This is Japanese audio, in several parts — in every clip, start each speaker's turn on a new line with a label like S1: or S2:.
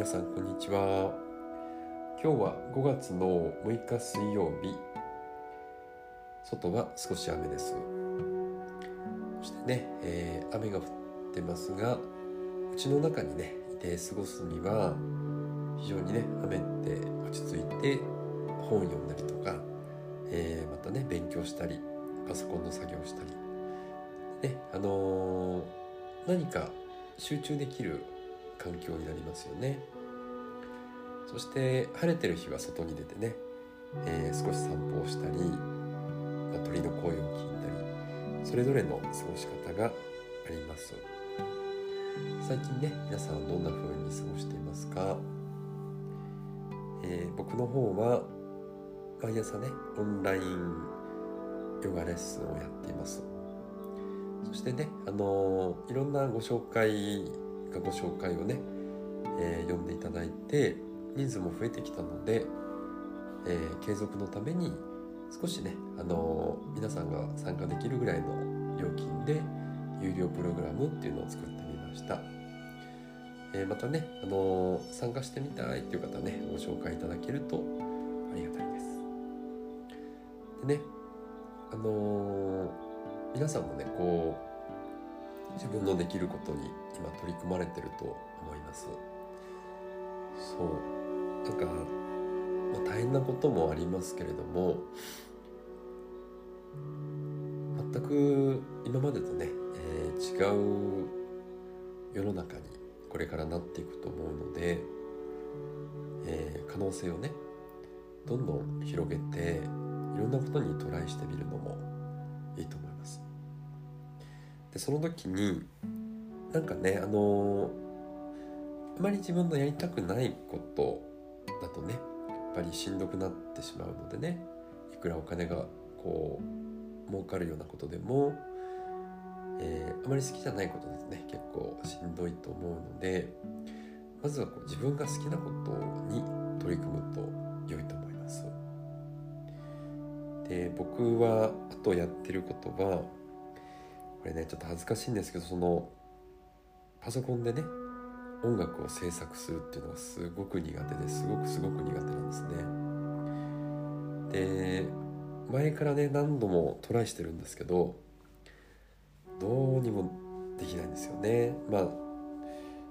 S1: 皆さんこんにちは。今日は5月の6日水曜日。外は少し雨です。そしてね、えー、雨が降ってますがうちの中にねいて過ごすには非常にね雨って落ち着いて本を読んだりとか、えー、またね勉強したりパソコンの作業したり。ねあのー、何か集中できる環境になりますよね。そして晴れてる日は外に出てね、えー、少し散歩をしたり、まあ、鳥の声を聞いたりそれぞれの過ごし方があります。最近ね皆さんどんな風に過ごしていますか、えー、僕の方は毎朝ねオンラインヨガレッスンをやっています。そしてねあのー、いろんなご紹介がご紹介をね、えー、読んでいただいて人数も増えてきたので、えー、継続のために少しね、あのー、皆さんが参加できるぐらいの料金で有料プログラムっていうのを作ってみました、え、またね、あの参加してみたいっていう方ねご紹介いただけるとありがたいです。でねあの皆さんもねこう自分のできることに今取り組まれてると思います。そう。なんか、まあ、大変なこともありますけれども全く今までとね、えー、違う世の中にこれからなっていくと思うので、えー、可能性をねどんどん広げていろんなことにトライしてみるのでその時になんかねあのあまり自分のやりたくないことだとねやっぱりしんどくなってしまうのでねいくらお金がこう儲かるようなことでも、えー、あまり好きじゃないことですね結構しんどいと思うのでまずはこう自分が好きなことに取り組むと良いと思います。で僕はあとやってることはこれねちょっと恥ずかしいんですけどそのパソコンでね音楽を制作するっていうのがすごく苦手ですごくすごく苦手なんですね。で前からね何度もトライしてるんですけどどうにもできないんですよね。まあ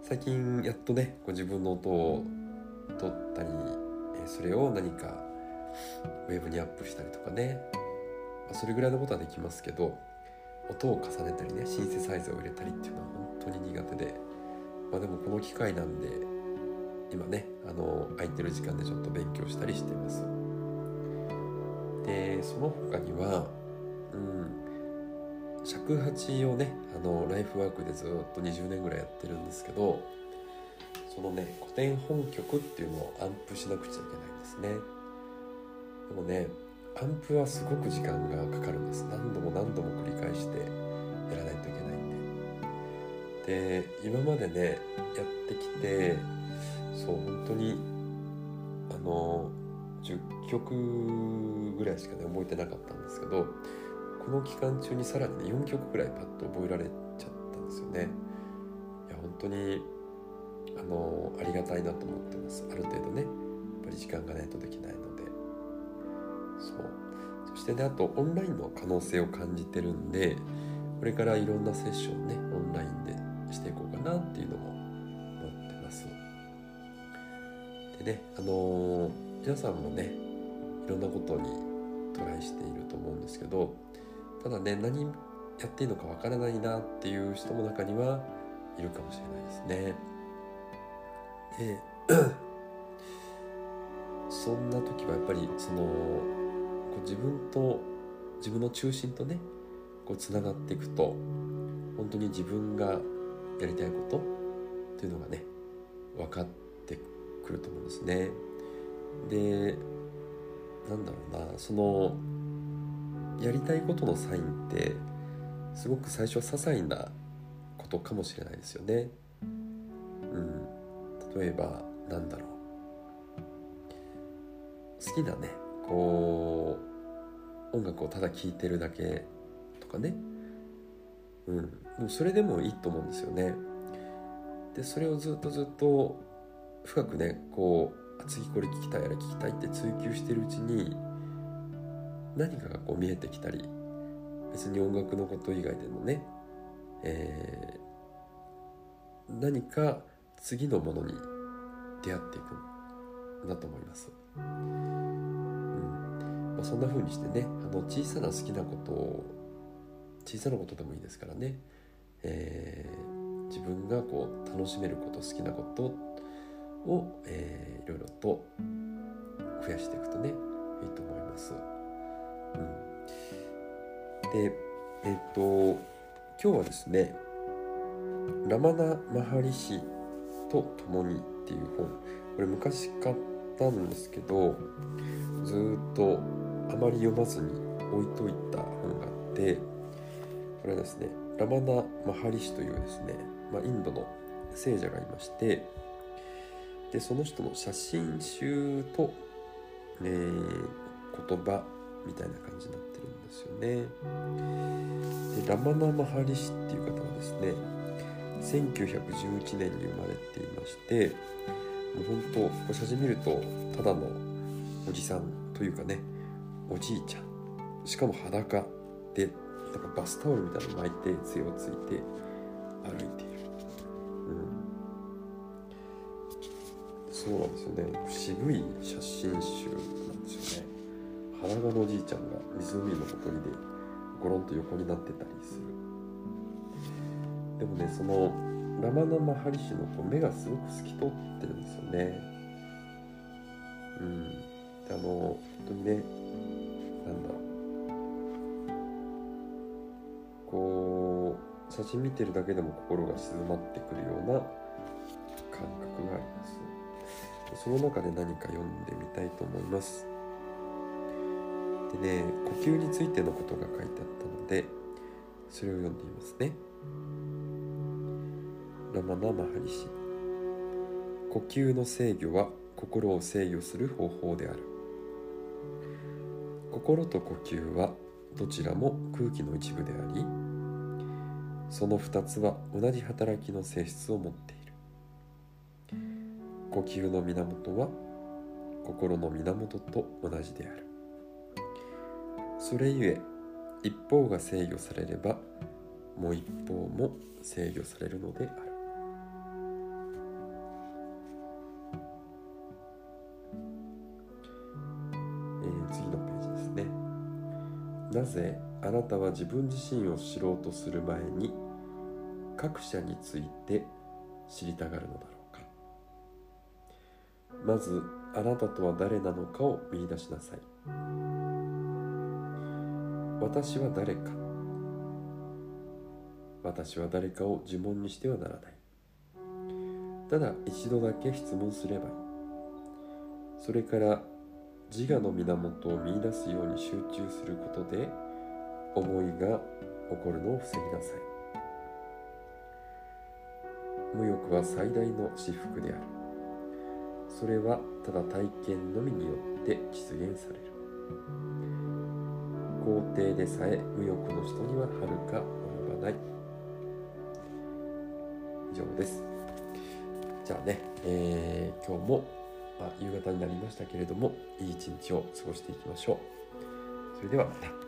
S1: 最近やっとねこ自分の音を取ったりそれを何かウェブにアップしたりとかね。それぐらいのことはできますけど音を重ねたりねシンセサイザーを入れたりっていうのは本当に苦手で。まあでもこの機会なんで今ねあの空いてる時間でちょっと勉強したりしています。でその他にはうん尺八をねあのライフワークでずっと20年ぐらいやってるんですけどそのね古典本曲っていうのをアンプしなくちゃいけないんですね。でもねアンプはすごく時間がかかるんです。何度も何度も繰り返してやらないといけないんで。で今までねやってきてそう本当にあの10曲ぐらいしかね覚えてなかったんですけどこの期間中にさらにね4曲ぐらいパッと覚えられちゃったんですよね。いや本当にあのありがたいなと思ってます。ある程度ねやっぱり時間がないとできないのそう。そしてねあとオンラインの可能性を感じてるんでこれからいろんなセッションねオンラインでしていこうかなっていうのも思ってます。でねあのー、皆さんもねいろんなことにトライしていると思うんですけどただね何やっていいのかわからないなっていう人も中にはいるかもしれないですね。で そんな時はやっぱりその自分と自分の中心とねこうつながっていくと本当に自分がやりたいことっていうのがね分かってくると思うんですね。でなんだろうなそのやりたいことのサインってすごく最初は些細なことかもしれないですよね。うん、例えばなんだろう好きなねこう音楽をただ聴いてるだけとかね。うん。もうそれでもいいと思うんですよね。でそれをずっとずっと深くねこう次これ聞きたいあれ聞きたいって追求してるうちに何かがこう見えてきたり別に音楽のこと以外でもね、えー、何か次のものに出会っていくんだと思います。まあ、そんな風にしてねあの小さな好きなことを小さなことでもいいですからね、えー、自分がこう楽しめること好きなことを、えー、いろいろと増やしていくとねいいと思います。うん、でえっ、ー、と今日はですねラマナ・マハリシと共にっていう本。これ昔買ったんですけどずっとあまり読まずに置いといた本があってこれはですねラマナ・マハリシというですね、まあ、インドの聖者がいましてでその人の写真集と、えー、言葉みたいな感じになってるんですよね。でラマナ・マハリシっていう方はですね1911年に生まれていましてもう本当写真見るとただのおじさんというかねおじいちゃん。しかも裸。でなんかバスタオルみたいなの巻いて杖をついて歩いている、うん、そうなんですよね。渋い写真集なんですよね。裸のおじいちゃんが湖のほとりでゴロンと横になってたりする。でもねそのラマナマハリシのこう目がすごく透き通ってるんですよね。うん。あの本当にねなんだ。ろうこう写真見てるだけでも心が静まってくるような感覚があります。その中で何か読んでみたいと思います。でね呼吸についてのことが書いてあったのでそれを読んでみますね。ラマナ・マハリシ。呼吸の制御は心を制御する方法である。心と呼吸はどちらも空気の一部でありその2つは同じ働きの性質を持っている。呼吸の源は心の源と同じである。それゆえ一方が制御されればもう一方も制御されるのである。なぜあなたは自分自身を知ろうとする前に各社について知りたがるのだろうか？まずあなたとは誰なのかを見出しなさい。私は誰か。私は誰かを呪文にしてはならない。ただ一度だけ質問すればいい。それから自我の源を見いだすように集中することで思いが起こるのを防ぎなさい。無欲は最大の私服である。それはただ体験のみによって実現される。皇帝でさえ無欲の人にははるか及ばない。以上です。じゃあね、えー、今日も、夕方になりましたけれどもいい一日を過ごしていきましょう。それではまた。